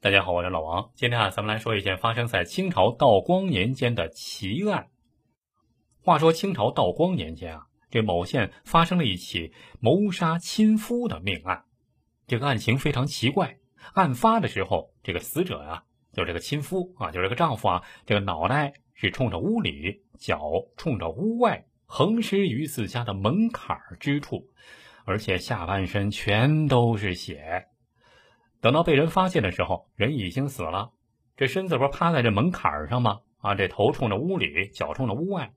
大家好，我是老王。今天啊，咱们来说一件发生在清朝道光年间的奇案。话说清朝道光年间啊，这某县发生了一起谋杀亲夫的命案。这个案情非常奇怪。案发的时候，这个死者呀，就是这个亲夫啊，就是这个丈夫啊，这个脑袋是冲着屋里，脚冲着屋外，横尸于自家的门槛儿之处。而且下半身全都是血，等到被人发现的时候，人已经死了。这身子不是趴在这门槛上吗？啊，这头冲着屋里，脚冲着屋外。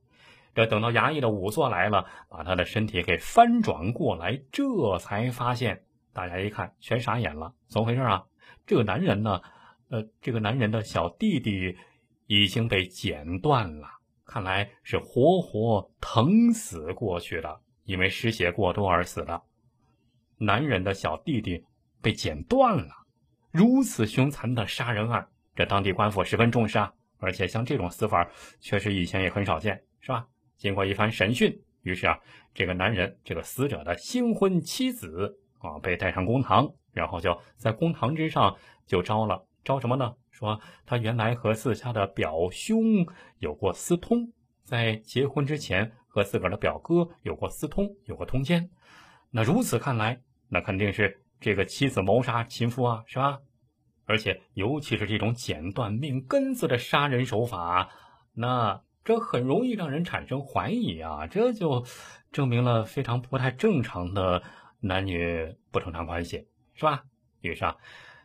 这等到衙役的仵作来了，把他的身体给翻转过来，这才发现。大家一看，全傻眼了，怎么回事啊？这个男人呢？呃，这个男人的小弟弟已经被剪断了，看来是活活疼死过去的。因为失血过多而死的男人的小弟弟被剪断了，如此凶残的杀人案，这当地官府十分重视啊！而且像这种死法，确实以前也很少见，是吧？经过一番审讯，于是啊，这个男人，这个死者的新婚妻子啊，被带上公堂，然后就在公堂之上就招了，招什么呢？说他原来和自家的表兄有过私通，在结婚之前。和自个儿的表哥有过私通，有过通奸，那如此看来，那肯定是这个妻子谋杀亲夫啊，是吧？而且尤其是这种剪断命根子的杀人手法，那这很容易让人产生怀疑啊，这就证明了非常不太正常的男女不正常关系，是吧？于是啊，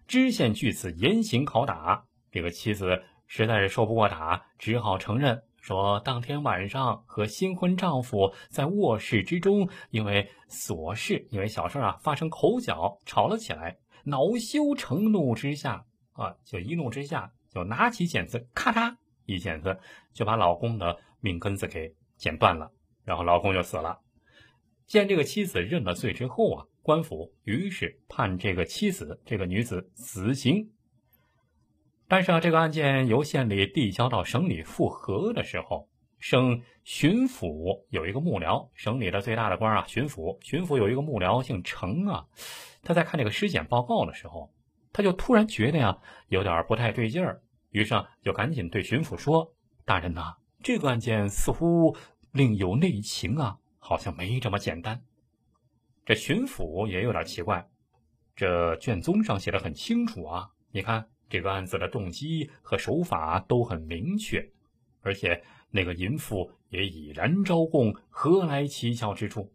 知县据此严刑拷打，这个妻子实在是受不过打，只好承认。说当天晚上和新婚丈夫在卧室之中，因为琐事，因为小事啊，发生口角，吵了起来。恼羞成怒之下啊，就一怒之下就拿起剪子，咔嚓一剪子就把老公的命根子给剪断了，然后老公就死了。见这个妻子认了罪之后啊，官府于是判这个妻子这个女子死刑。但是啊，这个案件由县里递交到省里复核的时候，省巡抚有一个幕僚，省里的最大的官啊，巡抚，巡抚有一个幕僚姓程啊，他在看这个尸检报告的时候，他就突然觉得呀，有点不太对劲儿，于是啊，就赶紧对巡抚说：“大人呐，这个案件似乎另有内情啊，好像没这么简单。”这巡抚也有点奇怪，这卷宗上写的很清楚啊，你看。这个案子的动机和手法都很明确，而且那个淫妇也已然招供，何来蹊跷之处？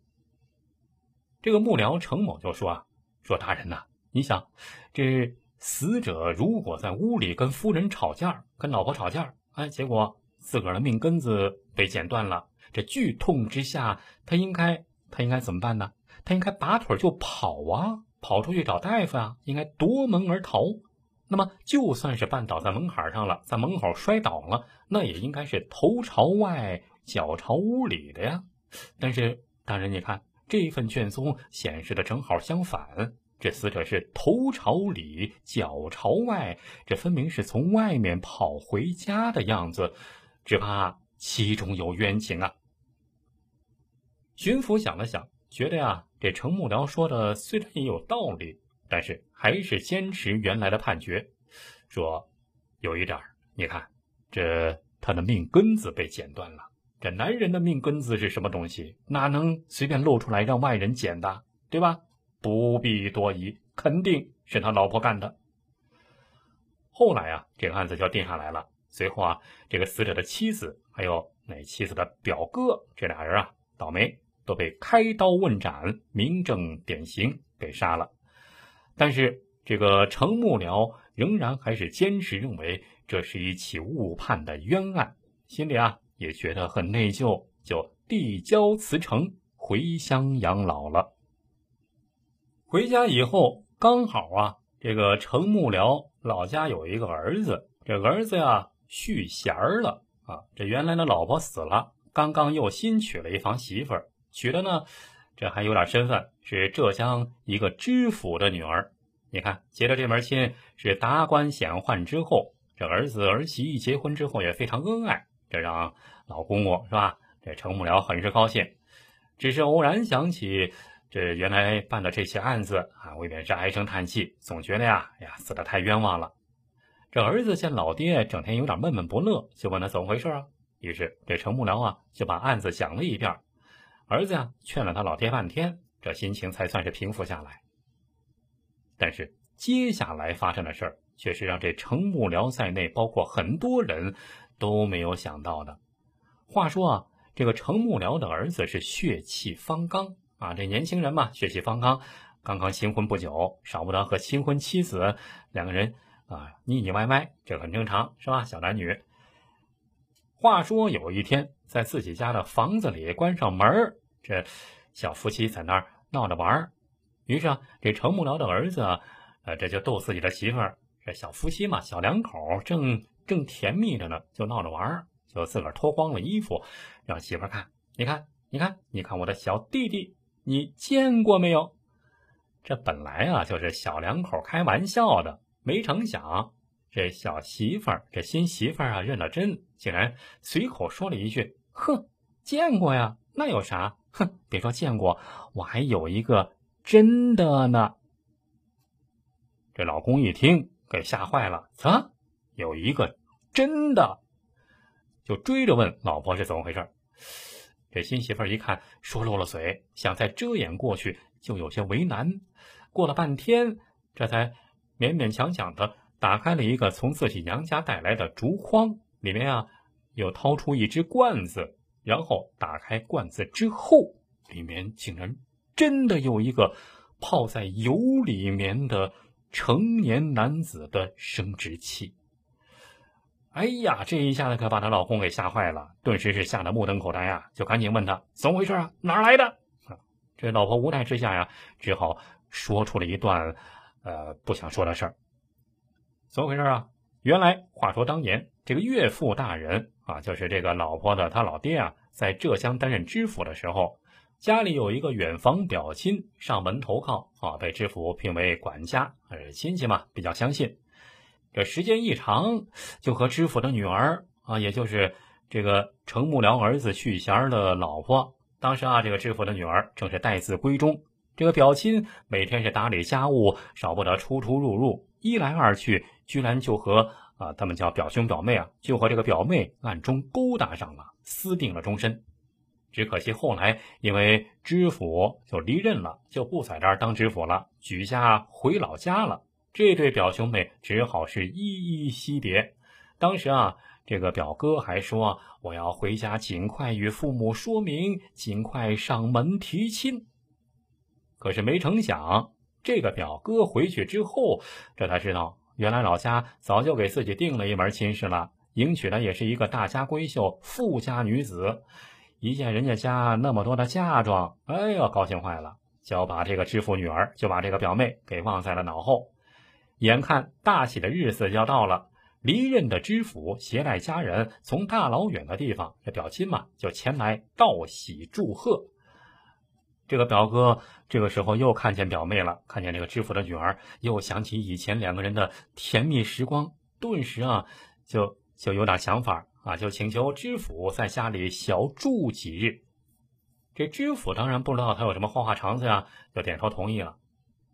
这个幕僚程某就说：“啊，说大人呐，你想，这死者如果在屋里跟夫人吵架，跟老婆吵架，哎，结果自个儿的命根子被剪断了，这剧痛之下，他应该他应该怎么办呢？他应该拔腿就跑啊，跑出去找大夫啊，应该夺门而逃。”那么，就算是绊倒在门槛上了，在门口摔倒了，那也应该是头朝外，脚朝屋里的呀。但是，大人，你看这份卷宗显示的正好相反，这死者是头朝里，脚朝外，这分明是从外面跑回家的样子，只怕其中有冤情啊。巡抚想了想，觉得呀，这程幕僚说的虽然也有道理。但是还是坚持原来的判决，说有一点你看，这他的命根子被剪断了。这男人的命根子是什么东西？哪能随便露出来让外人剪的，对吧？不必多疑，肯定是他老婆干的。后来啊，这个案子就定下来了。随后啊，这个死者的妻子还有那妻子的表哥，这俩人啊，倒霉都被开刀问斩，明正典刑给杀了。但是这个程幕僚仍然还是坚持认为这是一起误判的冤案，心里啊也觉得很内疚，就递交辞呈回乡养老了。回家以后，刚好啊，这个程幕僚老家有一个儿子，这儿子呀续弦了啊，这原来的老婆死了，刚刚又新娶了一房媳妇儿，娶的呢。这还有点身份，是浙江一个知府的女儿。你看，结了这门亲，是达官显宦之后，这儿子儿媳一结婚之后也非常恩爱，这让老公公是吧？这程幕僚很是高兴。只是偶然想起这原来办的这起案子啊，未免是唉声叹气，总觉得呀，哎呀，死的太冤枉了。这儿子见老爹整天有点闷闷不乐，就问他怎么回事啊。于是这程幕僚啊就把案子讲了一遍，儿子呀劝了他老爹半天，这心情才算是平复下来。但是接下来发生的事儿，却是让这程幕僚在内，包括很多人都没有想到的。话说啊，这个程幕僚的儿子是血气方刚啊，这年轻人嘛，血气方刚，刚刚新婚不久，少不得和新婚妻子两个人啊腻腻歪歪，这很正常，是吧？小男女。话说有一天，在自己家的房子里关上门这小夫妻在那儿闹着玩于是啊，这程木僚的儿子，呃，这就逗自己的媳妇儿。这小夫妻嘛，小两口正正甜蜜着呢，就闹着玩就自个儿脱光了衣服，让媳妇儿看。你看，你看，你看我的小弟弟，你见过没有？这本来啊就是小两口开玩笑的，没成想。这小媳妇儿，这新媳妇儿啊，认了真，竟然随口说了一句：“哼，见过呀，那有啥？哼，别说见过，我还有一个真的呢。”这老公一听，给吓坏了，啊，有一个真的，就追着问老婆是怎么回事。这新媳妇儿一看说漏了嘴，想再遮掩过去，就有些为难。过了半天，这才勉勉强强的。打开了一个从自己娘家带来的竹筐，里面啊，又掏出一只罐子，然后打开罐子之后，里面竟然真的有一个泡在油里面的成年男子的生殖器。哎呀，这一下子可把她老公给吓坏了，顿时是吓得目瞪口呆呀，就赶紧问他怎么回事啊，哪来的？这老婆无奈之下呀，只好说出了一段呃不想说的事儿。怎么回事啊？原来话说当年这个岳父大人啊，就是这个老婆的他老爹啊，在浙江担任知府的时候，家里有一个远房表亲上门投靠啊，被知府聘为管家，呃，亲戚嘛比较相信。这时间一长，就和知府的女儿啊，也就是这个程幕僚儿子续弦的老婆，当时啊，这个知府的女儿正是待字闺中，这个表亲每天是打理家务，少不得出出入入，一来二去。居然就和啊，他们叫表兄表妹啊，就和这个表妹暗中勾搭上了，私定了终身。只可惜后来因为知府就离任了，就不在这儿当知府了，举家回老家了。这对表兄妹只好是依依惜别。当时啊，这个表哥还说我要回家尽快与父母说明，尽快上门提亲。可是没成想，这个表哥回去之后，这才知道。原来老家早就给自己定了一门亲事了，迎娶的也是一个大家闺秀、富家女子。一见人家家那么多的嫁妆，哎呦，高兴坏了，就把这个知府女儿，就把这个表妹给忘在了脑后。眼看大喜的日子就要到了，离任的知府携带家人从大老远的地方，这表亲嘛，就前来道喜祝贺。这个表哥这个时候又看见表妹了，看见这个知府的女儿，又想起以前两个人的甜蜜时光，顿时啊，就就有点想法啊，就请求知府在家里小住几日。这知府当然不知道他有什么花花肠子呀，就点头同意了。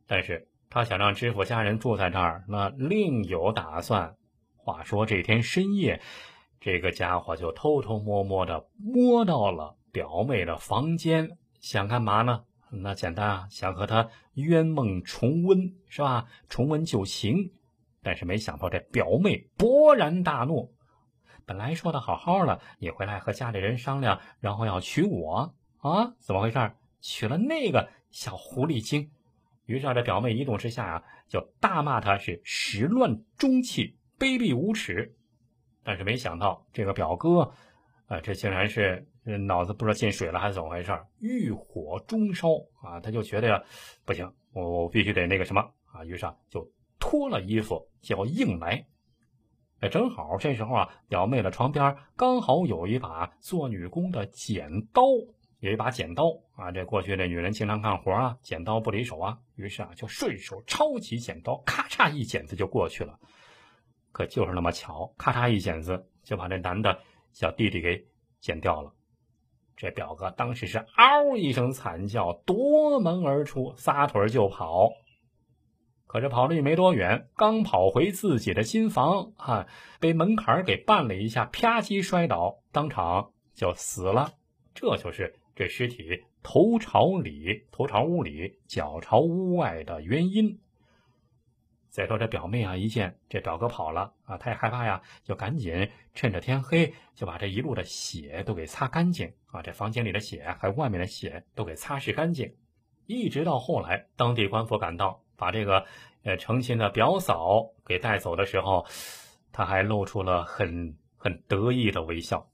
但是他想让知府家人住在这儿，那另有打算。话说这天深夜，这个家伙就偷偷摸摸的摸到了表妹的房间。想干嘛呢？那简单啊，想和他冤梦重温，是吧？重温旧情。但是没想到这表妹勃然大怒，本来说的好好的，你回来和家里人商量，然后要娶我啊？怎么回事？娶了那个小狐狸精？于是啊，这表妹一怒之下啊，就大骂他是始乱终弃、卑鄙无耻。但是没想到这个表哥，啊，这竟然是。这脑子不知道进水了还是怎么回事欲火中烧啊！他就觉得，不行，我我必须得那个什么啊！于是啊，就脱了衣服就要硬来。哎，正好这时候啊，表妹的床边刚好有一把做女工的剪刀，有一把剪刀啊。这过去这女人经常干活啊，剪刀不离手啊。于是啊，就顺手抄起剪刀，咔嚓一剪子就过去了。可就是那么巧，咔嚓一剪子就把这男的小弟弟给剪掉了。这表哥当时是嗷一声惨叫，夺门而出，撒腿就跑。可是跑了也没多远，刚跑回自己的新房啊，被门槛给绊了一下，啪叽摔倒，当场就死了。这就是这尸体头朝里，头朝屋里，脚朝屋外的原因。再说这表妹啊，一见这表哥跑了啊，她也害怕呀，就赶紧趁着天黑就把这一路的血都给擦干净啊，这房间里的血还有外面的血都给擦拭干净。一直到后来，当地官府赶到。把这个呃成亲的表嫂给带走的时候，他还露出了很很得意的微笑。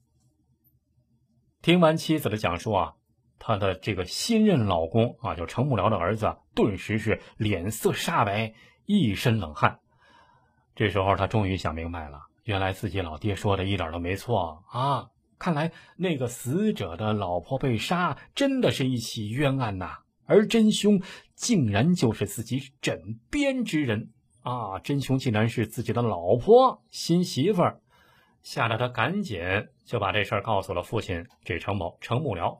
听完妻子的讲述啊，他的这个新任老公啊，就程木辽的儿子，顿时是脸色煞白，一身冷汗。这时候他终于想明白了，原来自己老爹说的一点都没错啊！看来那个死者的老婆被杀，真的是一起冤案呐。而真凶竟然就是自己枕边之人啊！真凶竟然是自己的老婆新媳妇，吓得他赶紧就把这事儿告诉了父亲这程某程幕僚。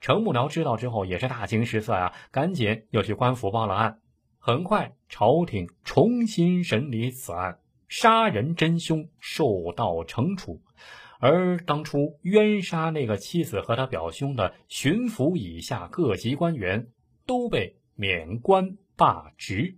程幕僚知道之后也是大惊失色呀，赶紧又去官府报了案。很快，朝廷重新审理此案，杀人真凶受到惩处，而当初冤杀那个妻子和他表兄的巡抚以下各级官员。都被免官罢职。